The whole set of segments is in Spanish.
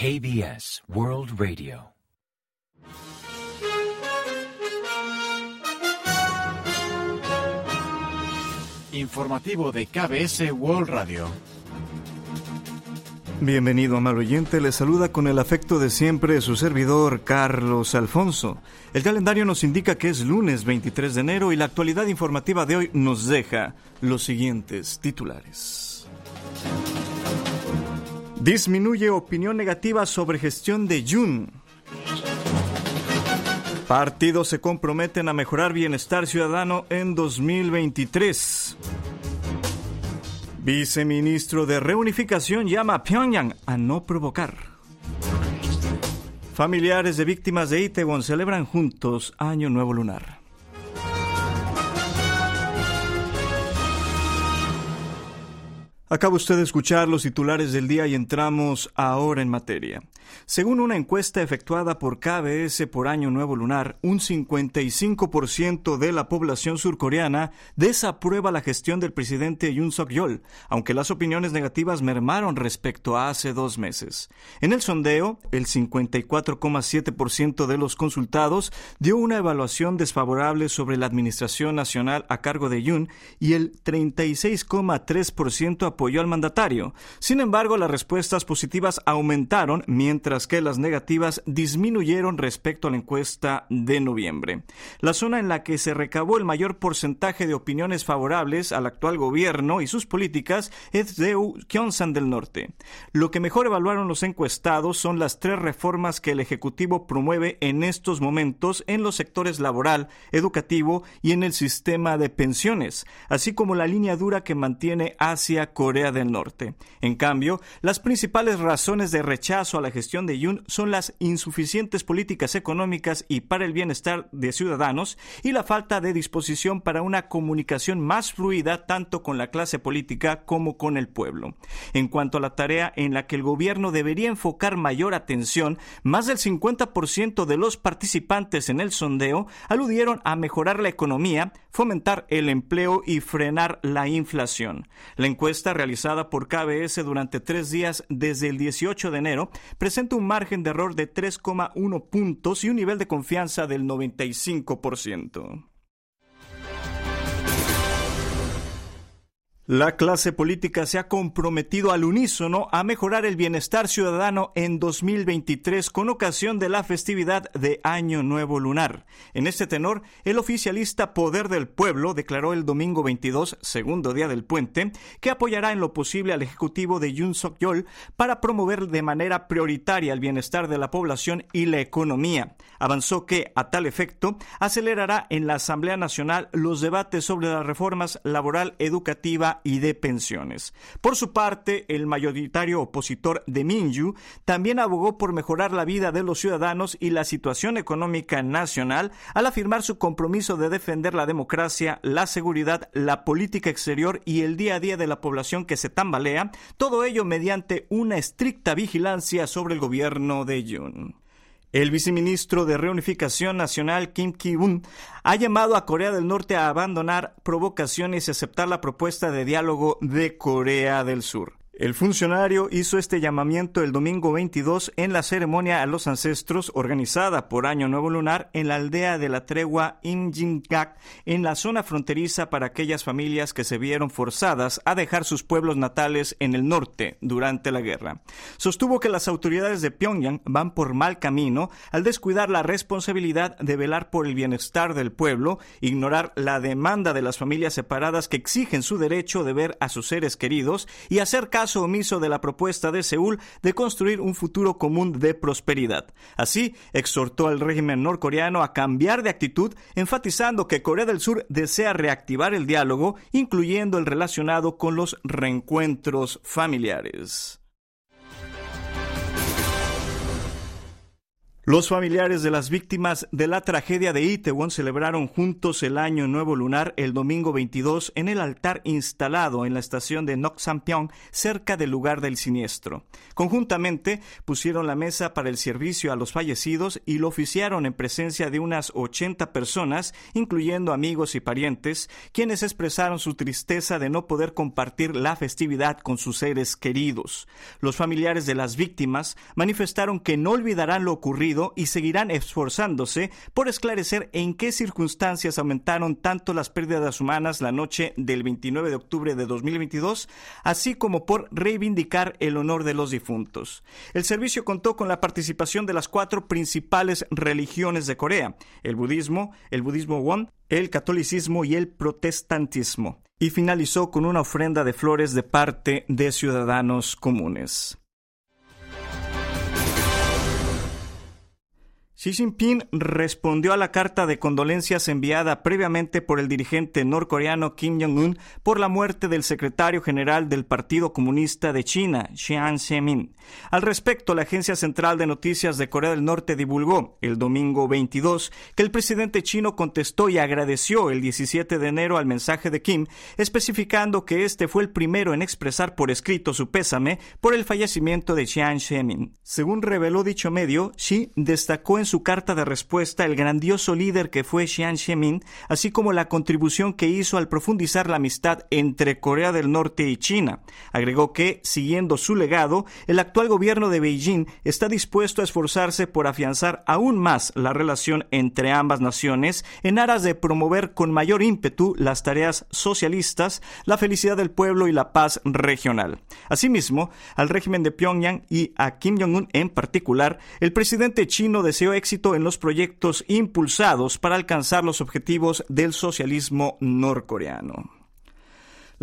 KBS World Radio. Informativo de KBS World Radio. Bienvenido, amable oyente. Le saluda con el afecto de siempre su servidor, Carlos Alfonso. El calendario nos indica que es lunes 23 de enero y la actualidad informativa de hoy nos deja los siguientes titulares. Disminuye opinión negativa sobre gestión de Jun. Partidos se comprometen a mejorar bienestar ciudadano en 2023. Viceministro de Reunificación llama a Pyongyang a no provocar. Familiares de víctimas de Itaewon celebran juntos Año Nuevo Lunar. Acaba usted de escuchar los titulares del día y entramos ahora en materia. Según una encuesta efectuada por KBS por Año Nuevo Lunar, un 55% de la población surcoreana desaprueba la gestión del presidente Yoon Suk-yeol, aunque las opiniones negativas mermaron respecto a hace dos meses. En el sondeo, el 54,7% de los consultados dio una evaluación desfavorable sobre la administración nacional a cargo de Yoon y el 36,3% apoyó al mandatario. Sin embargo, las respuestas positivas aumentaron mientras que las negativas disminuyeron respecto a la encuesta de noviembre. La zona en la que se recabó el mayor porcentaje de opiniones favorables al actual gobierno y sus políticas es de Gyeongsang del Norte. Lo que mejor evaluaron los encuestados son las tres reformas que el Ejecutivo promueve en estos momentos en los sectores laboral, educativo y en el sistema de pensiones, así como la línea dura que mantiene hacia Corea del Norte. En cambio, las principales razones de rechazo a la gestión de Yoon son las insuficientes políticas económicas y para el bienestar de ciudadanos y la falta de disposición para una comunicación más fluida tanto con la clase política como con el pueblo. En cuanto a la tarea en la que el gobierno debería enfocar mayor atención, más del 50% de los participantes en el sondeo aludieron a mejorar la economía, fomentar el empleo y frenar la inflación. La encuesta realizada por KBS durante tres días desde el 18 de enero presenta un margen de error de 3,1 puntos y un nivel de confianza del 95%. La clase política se ha comprometido al unísono a mejorar el bienestar ciudadano en 2023 con ocasión de la festividad de Año Nuevo Lunar. En este tenor, el oficialista Poder del Pueblo declaró el domingo 22, segundo día del puente, que apoyará en lo posible al ejecutivo de Yoon Suk-yeol para promover de manera prioritaria el bienestar de la población y la economía. Avanzó que, a tal efecto, acelerará en la Asamblea Nacional los debates sobre las reformas laboral, educativa y de pensiones. Por su parte, el mayoritario opositor de Minju también abogó por mejorar la vida de los ciudadanos y la situación económica nacional al afirmar su compromiso de defender la democracia, la seguridad, la política exterior y el día a día de la población que se tambalea, todo ello mediante una estricta vigilancia sobre el gobierno de Yoon. El viceministro de Reunificación Nacional Kim Ki-un ha llamado a Corea del Norte a abandonar provocaciones y aceptar la propuesta de diálogo de Corea del Sur. El funcionario hizo este llamamiento el domingo 22 en la ceremonia a los ancestros organizada por Año Nuevo Lunar en la aldea de la tregua Imjingak, en la zona fronteriza para aquellas familias que se vieron forzadas a dejar sus pueblos natales en el norte durante la guerra. Sostuvo que las autoridades de Pyongyang van por mal camino al descuidar la responsabilidad de velar por el bienestar del pueblo, ignorar la demanda de las familias separadas que exigen su derecho de ver a sus seres queridos y hacer caso omiso de la propuesta de Seúl de construir un futuro común de prosperidad. Así, exhortó al régimen norcoreano a cambiar de actitud, enfatizando que Corea del Sur desea reactivar el diálogo, incluyendo el relacionado con los reencuentros familiares. Los familiares de las víctimas de la tragedia de Itaewon celebraron juntos el Año Nuevo Lunar el domingo 22 en el altar instalado en la estación de Noksampyeong, cerca del lugar del siniestro. Conjuntamente pusieron la mesa para el servicio a los fallecidos y lo oficiaron en presencia de unas 80 personas, incluyendo amigos y parientes, quienes expresaron su tristeza de no poder compartir la festividad con sus seres queridos. Los familiares de las víctimas manifestaron que no olvidarán lo ocurrido y seguirán esforzándose por esclarecer en qué circunstancias aumentaron tanto las pérdidas humanas la noche del 29 de octubre de 2022, así como por reivindicar el honor de los difuntos. El servicio contó con la participación de las cuatro principales religiones de Corea, el budismo, el budismo won, el catolicismo y el protestantismo, y finalizó con una ofrenda de flores de parte de ciudadanos comunes. Xi Jinping respondió a la carta de condolencias enviada previamente por el dirigente norcoreano Kim Jong-un por la muerte del secretario general del Partido Comunista de China, Jiang Zemin. Al respecto, la Agencia Central de Noticias de Corea del Norte divulgó el domingo 22 que el presidente chino contestó y agradeció el 17 de enero al mensaje de Kim, especificando que este fue el primero en expresar por escrito su pésame por el fallecimiento de Jiang Zemin. Según reveló dicho medio, Xi destacó en su carta de respuesta el grandioso líder que fue Jiang Zemin, así como la contribución que hizo al profundizar la amistad entre Corea del Norte y China. Agregó que, siguiendo su legado, el actual gobierno de Beijing está dispuesto a esforzarse por afianzar aún más la relación entre ambas naciones en aras de promover con mayor ímpetu las tareas socialistas, la felicidad del pueblo y la paz regional. Asimismo, al régimen de Pyongyang y a Kim Jong-un en particular, el presidente chino deseó éxito en los proyectos impulsados para alcanzar los objetivos del socialismo norcoreano.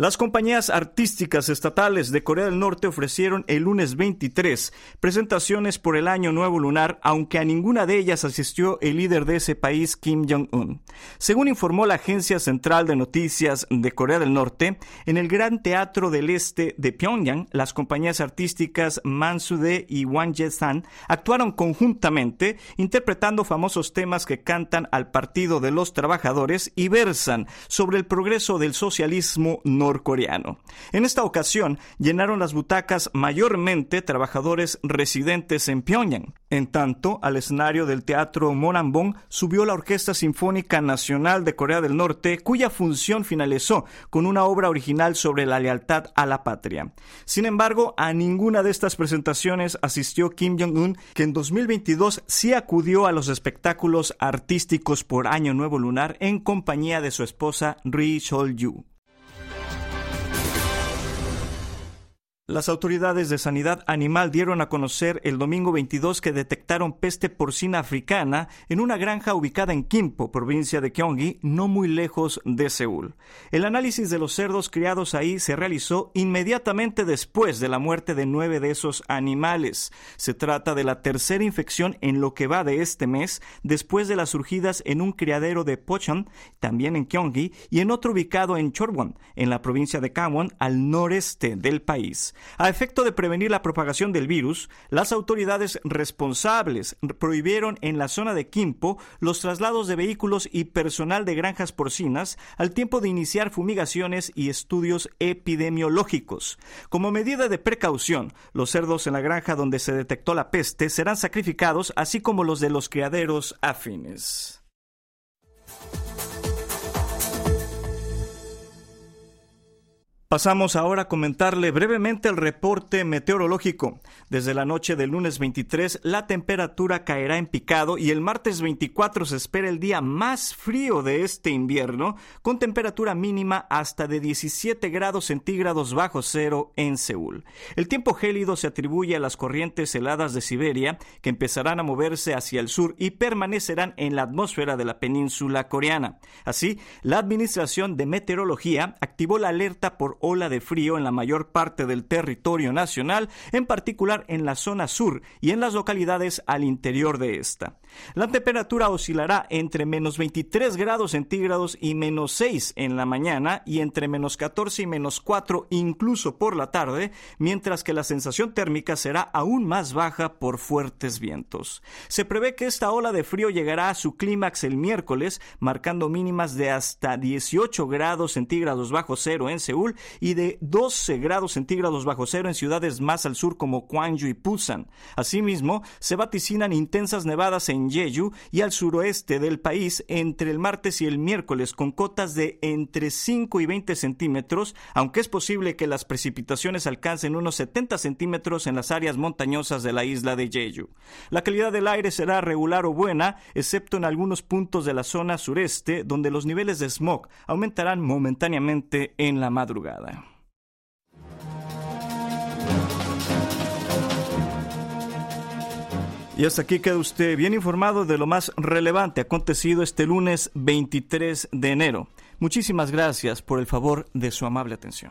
Las compañías artísticas estatales de Corea del Norte ofrecieron el lunes 23 presentaciones por el Año Nuevo Lunar, aunque a ninguna de ellas asistió el líder de ese país, Kim Jong-un. Según informó la Agencia Central de Noticias de Corea del Norte, en el Gran Teatro del Este de Pyongyang, las compañías artísticas Mansude y Wangjae-san actuaron conjuntamente, interpretando famosos temas que cantan al Partido de los Trabajadores y versan sobre el progreso del socialismo norteamericano coreano. En esta ocasión llenaron las butacas mayormente trabajadores residentes en Pyongyang. En tanto, al escenario del Teatro Monambong subió la Orquesta Sinfónica Nacional de Corea del Norte, cuya función finalizó con una obra original sobre la lealtad a la patria. Sin embargo, a ninguna de estas presentaciones asistió Kim Jong-un, que en 2022 sí acudió a los espectáculos artísticos por Año Nuevo Lunar en compañía de su esposa Ri Chol-yu. Las autoridades de sanidad animal dieron a conocer el domingo 22 que detectaron peste porcina africana en una granja ubicada en Kimpo, provincia de Gyeonggi, no muy lejos de Seúl. El análisis de los cerdos criados ahí se realizó inmediatamente después de la muerte de nueve de esos animales. Se trata de la tercera infección en lo que va de este mes, después de las surgidas en un criadero de Pochon, también en Gyeonggi, y en otro ubicado en Chorwon, en la provincia de Gangwon, al noreste del país. A efecto de prevenir la propagación del virus, las autoridades responsables prohibieron en la zona de Quimpo los traslados de vehículos y personal de granjas porcinas al tiempo de iniciar fumigaciones y estudios epidemiológicos. Como medida de precaución, los cerdos en la granja donde se detectó la peste serán sacrificados, así como los de los criaderos afines. Pasamos ahora a comentarle brevemente el reporte meteorológico. Desde la noche del lunes 23 la temperatura caerá en picado y el martes 24 se espera el día más frío de este invierno, con temperatura mínima hasta de 17 grados centígrados bajo cero en Seúl. El tiempo gélido se atribuye a las corrientes heladas de Siberia, que empezarán a moverse hacia el sur y permanecerán en la atmósfera de la península coreana. Así, la Administración de Meteorología activó la alerta por ola de frío en la mayor parte del territorio nacional, en particular en la zona sur y en las localidades al interior de esta. La temperatura oscilará entre menos 23 grados centígrados y menos 6 en la mañana y entre menos 14 y menos 4 incluso por la tarde, mientras que la sensación térmica será aún más baja por fuertes vientos. Se prevé que esta ola de frío llegará a su clímax el miércoles, marcando mínimas de hasta 18 grados centígrados bajo cero en Seúl y de 12 grados centígrados bajo cero en ciudades más al sur como Gwangju y Busan. Asimismo, se vaticinan intensas nevadas en Jeju y al suroeste del país entre el martes y el miércoles con cotas de entre 5 y 20 centímetros, aunque es posible que las precipitaciones alcancen unos 70 centímetros en las áreas montañosas de la isla de Jeju. La calidad del aire será regular o buena, excepto en algunos puntos de la zona sureste, donde los niveles de smog aumentarán momentáneamente en la madrugada. Y hasta aquí queda usted bien informado de lo más relevante acontecido este lunes 23 de enero. Muchísimas gracias por el favor de su amable atención.